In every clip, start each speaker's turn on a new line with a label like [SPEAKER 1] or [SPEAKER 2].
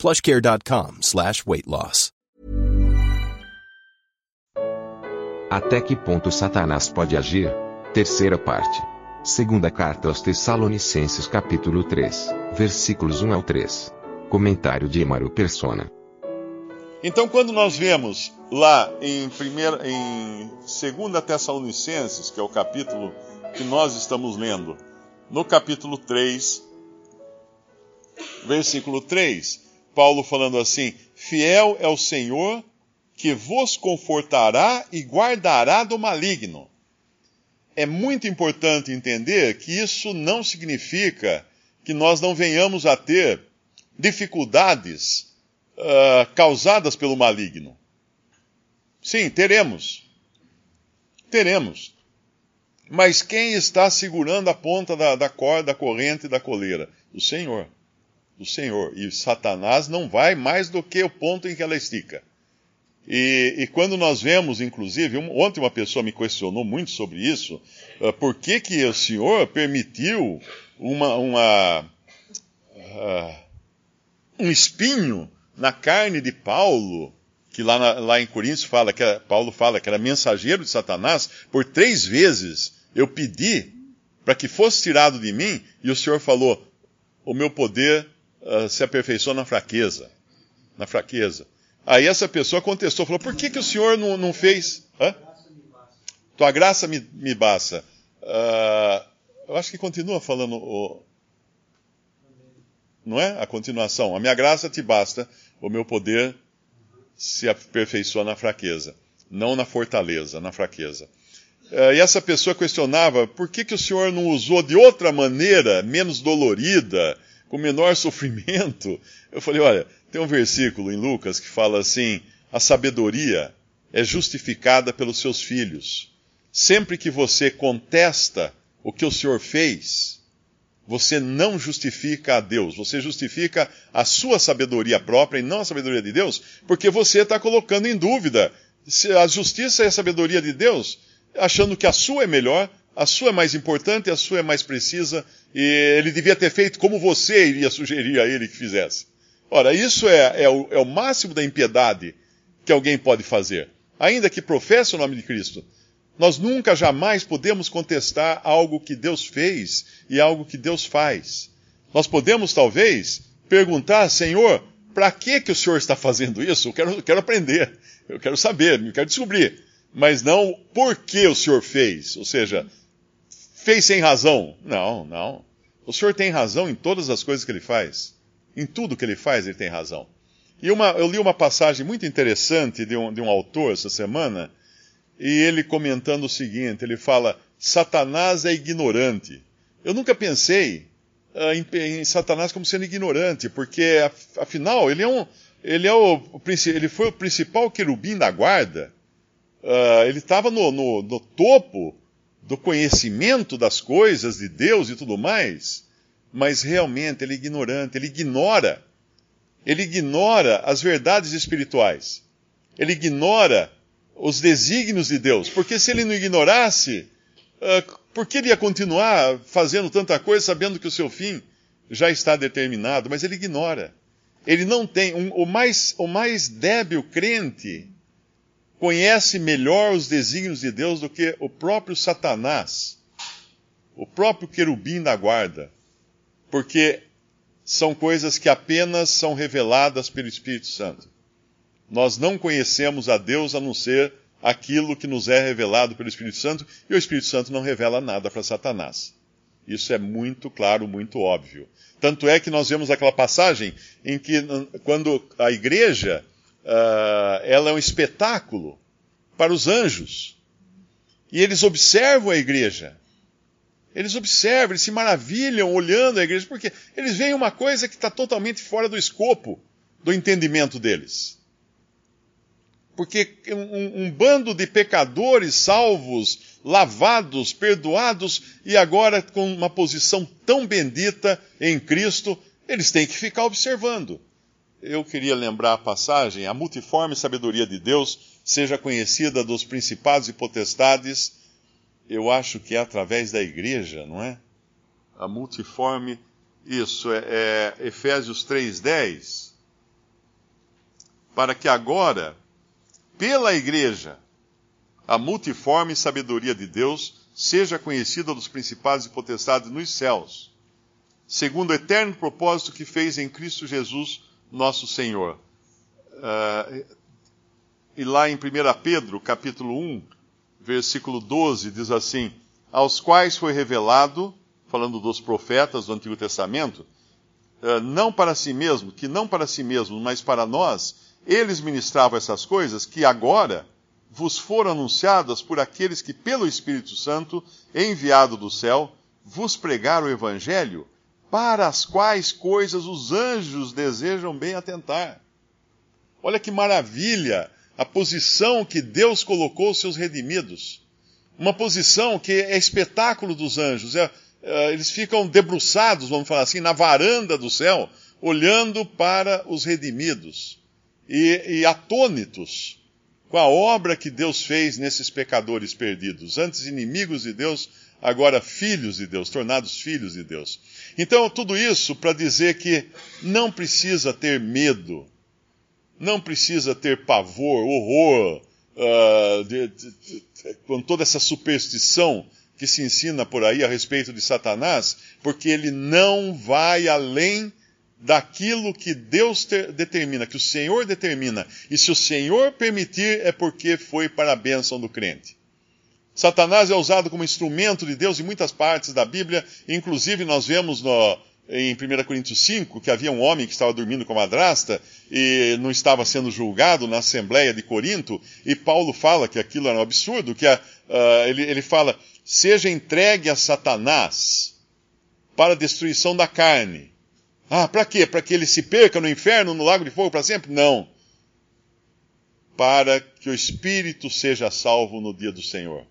[SPEAKER 1] plushcare.com slash weight loss.
[SPEAKER 2] Até que ponto Satanás pode agir? Terceira parte. Segunda carta aos Tessalonicenses capítulo 3, versículos 1 ao 3. Comentário de Emaro Persona.
[SPEAKER 3] Então, quando nós vemos lá em, primeira, em 2 Tessalonicenses, que é o capítulo que nós estamos lendo, no capítulo 3, versículo 3, Paulo falando assim: Fiel é o Senhor que vos confortará e guardará do maligno. É muito importante entender que isso não significa que nós não venhamos a ter dificuldades uh, causadas pelo maligno. Sim, teremos. Teremos. Mas quem está segurando a ponta da, da corda, da corrente e da coleira? O Senhor. O Senhor. E Satanás não vai mais do que o ponto em que ela estica. E, e, quando nós vemos, inclusive, ontem uma pessoa me questionou muito sobre isso, uh, por que, que o Senhor permitiu uma, uma uh, um espinho na carne de Paulo, que lá, na, lá em Coríntios fala que era, Paulo fala que era mensageiro de Satanás, por três vezes eu pedi para que fosse tirado de mim, e o Senhor falou: o meu poder uh, se aperfeiçoa na fraqueza. Na fraqueza. Aí essa pessoa contestou, falou: por que, que o senhor não, não fez? Hã? Tua graça me, me basta. Uh, eu acho que continua falando o. Não é? A continuação. A minha graça te basta, o meu poder se aperfeiçoa na fraqueza. Não na fortaleza, na fraqueza. Uh, e essa pessoa questionava por que, que o senhor não usou de outra maneira, menos dolorida, com menor sofrimento. Eu falei: olha, tem um versículo em Lucas que fala assim: a sabedoria é justificada pelos seus filhos. Sempre que você contesta o que o Senhor fez, você não justifica a Deus, você justifica a sua sabedoria própria e não a sabedoria de Deus, porque você está colocando em dúvida a justiça e a sabedoria de Deus, achando que a sua é melhor, a sua é mais importante, a sua é mais precisa, e ele devia ter feito como você iria sugerir a ele que fizesse. Ora, isso é, é, o, é o máximo da impiedade que alguém pode fazer, ainda que professe o nome de Cristo. Nós nunca, jamais podemos contestar algo que Deus fez e algo que Deus faz. Nós podemos, talvez, perguntar, Senhor, para que, que o Senhor está fazendo isso? Eu quero, eu quero aprender, eu quero saber, eu quero descobrir. Mas não por que o Senhor fez, ou seja, fez sem razão. Não, não. O Senhor tem razão em todas as coisas que ele faz. Em tudo que ele faz, ele tem razão. E uma, eu li uma passagem muito interessante de um, de um autor essa semana, e ele comentando o seguinte: ele fala, Satanás é ignorante. Eu nunca pensei uh, em, em, Satanás como sendo ignorante, porque afinal ele é um, ele é o, ele foi o principal querubim da guarda. Uh, ele estava no, no, no topo do conhecimento das coisas de Deus e tudo mais mas realmente ele é ignorante, ele ignora. Ele ignora as verdades espirituais. Ele ignora os desígnios de Deus. Porque se ele não ignorasse, uh, por que ele ia continuar fazendo tanta coisa sabendo que o seu fim já está determinado? Mas ele ignora. Ele não tem. Um, o, mais, o mais débil crente conhece melhor os desígnios de Deus do que o próprio Satanás, o próprio querubim da guarda porque são coisas que apenas são reveladas pelo Espírito Santo. Nós não conhecemos a Deus a não ser aquilo que nos é revelado pelo Espírito Santo, e o Espírito Santo não revela nada para Satanás. Isso é muito claro, muito óbvio. Tanto é que nós vemos aquela passagem em que, quando a igreja uh, ela é um espetáculo para os anjos, e eles observam a igreja, eles observam, eles se maravilham olhando a igreja, porque eles veem uma coisa que está totalmente fora do escopo do entendimento deles. porque um, um bando de pecadores salvos, lavados, perdoados e agora com uma posição tão bendita em Cristo, eles têm que ficar observando. Eu queria lembrar a passagem: a multiforme sabedoria de Deus seja conhecida dos principados e potestades. Eu acho que é através da igreja, não é? A multiforme, isso é, é Efésios 3:10. Para que agora, pela igreja, a multiforme sabedoria de Deus seja conhecida dos principados e potestades nos céus, segundo o eterno propósito que fez em Cristo Jesus, nosso Senhor. Uh, e lá em 1 Pedro, capítulo 1, versículo 12, diz assim: Aos quais foi revelado, falando dos profetas do Antigo Testamento, uh, não para si mesmo, que não para si mesmo, mas para nós, eles ministravam essas coisas que agora vos foram anunciadas por aqueles que, pelo Espírito Santo, enviado do céu, vos pregaram o Evangelho, para as quais coisas os anjos desejam bem atentar. Olha que maravilha a posição que Deus colocou os seus redimidos. Uma posição que é espetáculo dos anjos. É, é, eles ficam debruçados, vamos falar assim, na varanda do céu, olhando para os redimidos e, e atônitos com a obra que Deus fez nesses pecadores perdidos, antes inimigos de Deus, agora filhos de Deus, tornados filhos de Deus. Então, tudo isso para dizer que não precisa ter medo, não precisa ter pavor, horror, uh, de, de, de, com toda essa superstição que se ensina por aí a respeito de Satanás, porque ele não vai além daquilo que Deus ter, determina, que o Senhor determina. E se o Senhor permitir, é porque foi para a bênção do crente. Satanás é usado como instrumento de Deus em muitas partes da Bíblia, inclusive nós vemos no, em 1 Coríntios 5 que havia um homem que estava dormindo com a madrasta e não estava sendo julgado na Assembleia de Corinto, e Paulo fala que aquilo era um absurdo, que a, uh, ele, ele fala: seja entregue a Satanás para a destruição da carne ah, para quê? Para que ele se perca no inferno, no lago de fogo para sempre? Não. Para que o espírito seja salvo no dia do Senhor.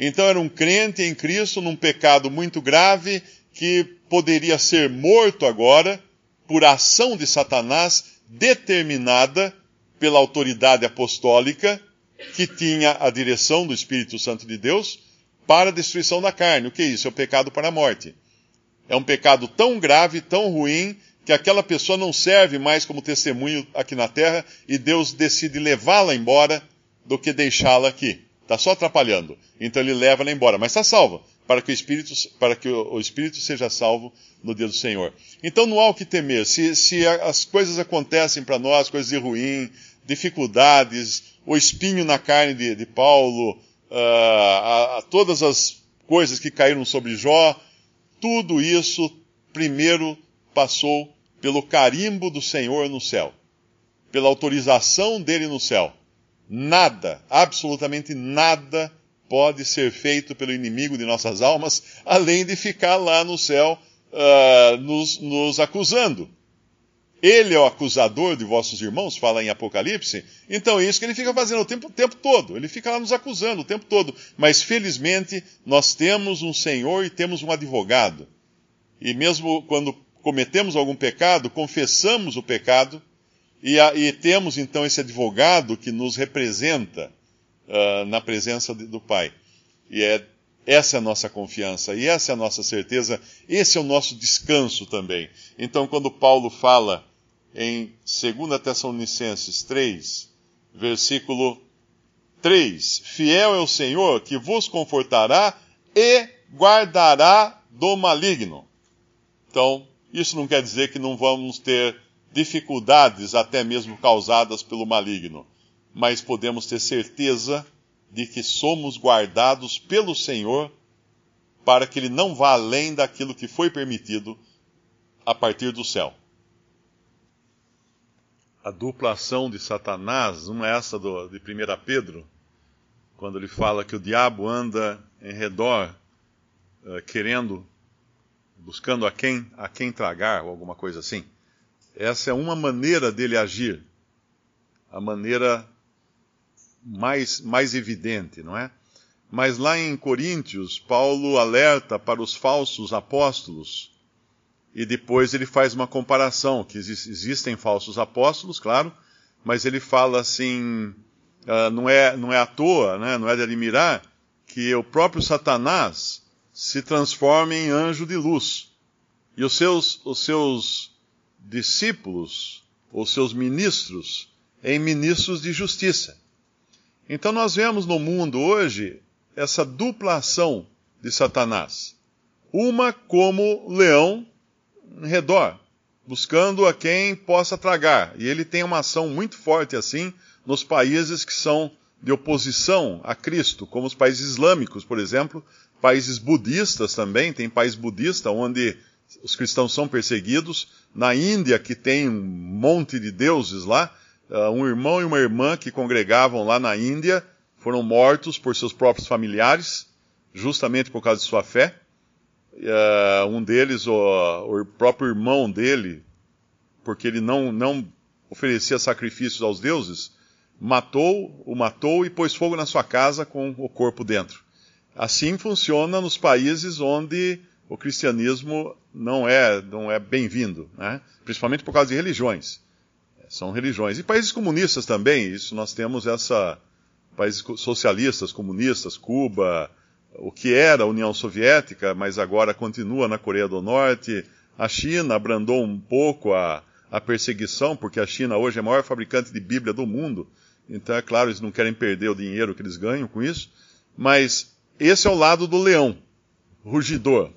[SPEAKER 3] Então era um crente em Cristo num pecado muito grave que poderia ser morto agora por ação de Satanás determinada pela autoridade apostólica que tinha a direção do Espírito Santo de Deus para a destruição da carne. O que é isso? É o pecado para a morte é um pecado tão grave, tão ruim, que aquela pessoa não serve mais como testemunho aqui na terra e Deus decide levá-la embora do que deixá-la aqui. Está só atrapalhando. Então ele leva ela embora, mas está salva, para que, o Espírito, para que o Espírito seja salvo no dia do Senhor. Então não há o que temer. Se, se as coisas acontecem para nós, coisas de ruim, dificuldades, o espinho na carne de, de Paulo, uh, a, a, todas as coisas que caíram sobre Jó, tudo isso primeiro passou pelo carimbo do Senhor no céu, pela autorização dele no céu. Nada, absolutamente nada, pode ser feito pelo inimigo de nossas almas, além de ficar lá no céu uh, nos, nos acusando. Ele é o acusador de vossos irmãos, fala em Apocalipse. Então é isso que ele fica fazendo o tempo, o tempo todo. Ele fica lá nos acusando o tempo todo. Mas felizmente nós temos um Senhor e temos um advogado. E mesmo quando cometemos algum pecado, confessamos o pecado e, e temos então esse advogado que nos representa uh, na presença de, do Pai. E é essa é a nossa confiança e essa é a nossa certeza, esse é o nosso descanso também. Então, quando Paulo fala em 2 Tessalonicenses 3, versículo 3: Fiel é o Senhor que vos confortará e guardará do maligno. Então, isso não quer dizer que não vamos ter dificuldades, até mesmo causadas pelo maligno, mas podemos ter certeza de que somos guardados pelo Senhor para que ele não vá além daquilo que foi permitido a partir do céu a dupla ação de Satanás, uma é essa do, de 1 Pedro, quando ele fala que o diabo anda em redor, uh, querendo, buscando a quem, a quem tragar, ou alguma coisa assim. Essa é uma maneira dele agir, a maneira mais, mais evidente, não é? Mas lá em Coríntios, Paulo alerta para os falsos apóstolos e depois ele faz uma comparação, que existem falsos apóstolos, claro, mas ele fala assim, uh, não, é, não é à toa, né, não é de admirar, que o próprio Satanás se transforma em anjo de luz. E os seus, os seus discípulos, os seus ministros, em ministros de justiça. Então nós vemos no mundo hoje essa dupla ação de Satanás. Uma como leão em redor, buscando a quem possa tragar. E ele tem uma ação muito forte assim nos países que são de oposição a Cristo, como os países islâmicos, por exemplo, países budistas também, tem país budista onde os cristãos são perseguidos. Na Índia, que tem um monte de deuses lá, uh, um irmão e uma irmã que congregavam lá na Índia foram mortos por seus próprios familiares, justamente por causa de sua fé. Uh, um deles, o, próprio irmão dele, porque ele não, não oferecia sacrifícios aos deuses, matou, o matou e pôs fogo na sua casa com o corpo dentro. Assim funciona nos países onde o cristianismo não é, não é bem-vindo, né? principalmente por causa de religiões. São religiões. E países comunistas também, isso nós temos essa. Países socialistas, comunistas, Cuba, o que era a União Soviética, mas agora continua na Coreia do Norte. A China abrandou um pouco a, a perseguição, porque a China hoje é a maior fabricante de Bíblia do mundo. Então, é claro, eles não querem perder o dinheiro que eles ganham com isso. Mas esse é o lado do leão, rugidor.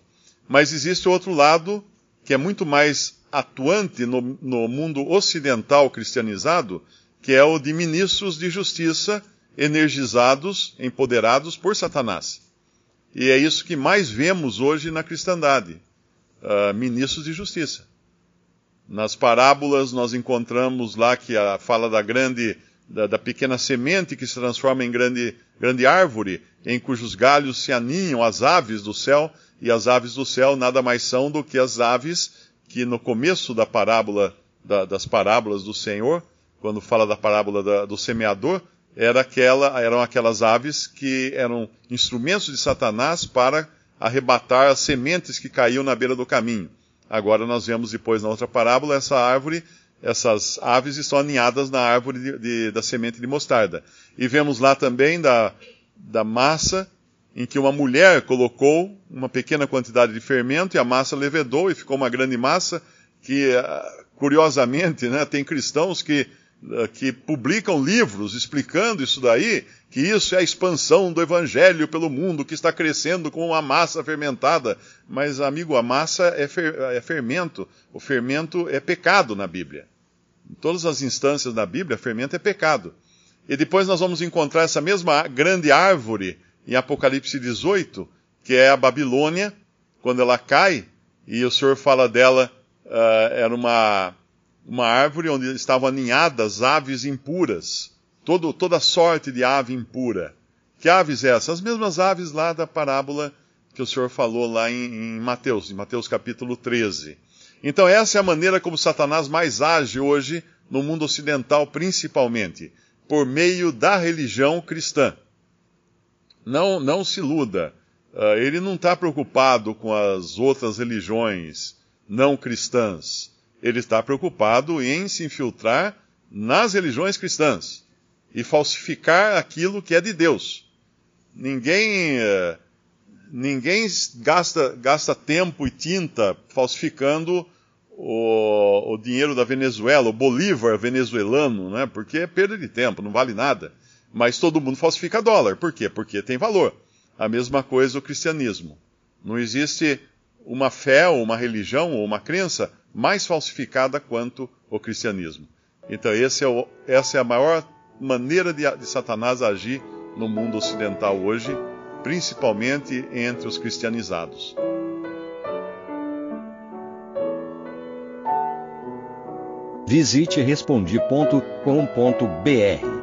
[SPEAKER 3] Mas existe outro lado que é muito mais atuante no, no mundo ocidental cristianizado, que é o de ministros de justiça energizados, empoderados por Satanás. E é isso que mais vemos hoje na cristandade: uh, ministros de justiça. Nas parábolas nós encontramos lá que a fala da grande, da, da, pequena semente que se transforma em grande, grande árvore, em cujos galhos se aninham as aves do céu, e as aves do céu nada mais são do que as aves que no começo da parábola, da, das parábolas do Senhor, quando fala da parábola da, do semeador, era aquela, eram aquelas aves que eram instrumentos de Satanás para arrebatar as sementes que caíam na beira do caminho. Agora nós vemos depois na outra parábola essa árvore, essas aves estão aninhadas na árvore de, de, da semente de mostarda. E vemos lá também da, da massa em que uma mulher colocou uma pequena quantidade de fermento e a massa levedou e ficou uma grande massa que, eh, curiosamente, né, tem cristãos que, eh, que publicam livros explicando isso daí, que isso é a expansão do evangelho pelo mundo que está crescendo com uma massa fermentada. Mas, amigo, a massa é, fer, é fermento. O fermento é pecado na Bíblia. Em todas as instâncias da Bíblia, fermento é pecado. E depois nós vamos encontrar essa mesma grande árvore em Apocalipse 18, que é a Babilônia, quando ela cai, e o Senhor fala dela, uh, era uma, uma árvore onde estavam aninhadas aves impuras, todo, toda sorte de ave impura. Que aves essas? As mesmas aves lá da parábola que o Senhor falou lá em, em Mateus, em Mateus capítulo 13. Então essa é a maneira como Satanás mais age hoje no mundo ocidental, principalmente, por meio da religião cristã. Não, não se iluda. Uh, ele não está preocupado com as outras religiões não cristãs. Ele está preocupado em se infiltrar nas religiões cristãs e falsificar aquilo que é de Deus. Ninguém, uh, ninguém gasta, gasta tempo e tinta falsificando o, o, dinheiro da Venezuela, o Bolívar venezuelano, né? porque é perda de tempo, não vale nada. Mas todo mundo falsifica dólar. Por quê? Porque tem valor. A mesma coisa o cristianismo. Não existe uma fé ou uma religião ou uma crença mais falsificada quanto o cristianismo. Então é o, essa é a maior maneira de, de Satanás agir no mundo ocidental hoje, principalmente entre os cristianizados.
[SPEAKER 4] Visite respondi.com.br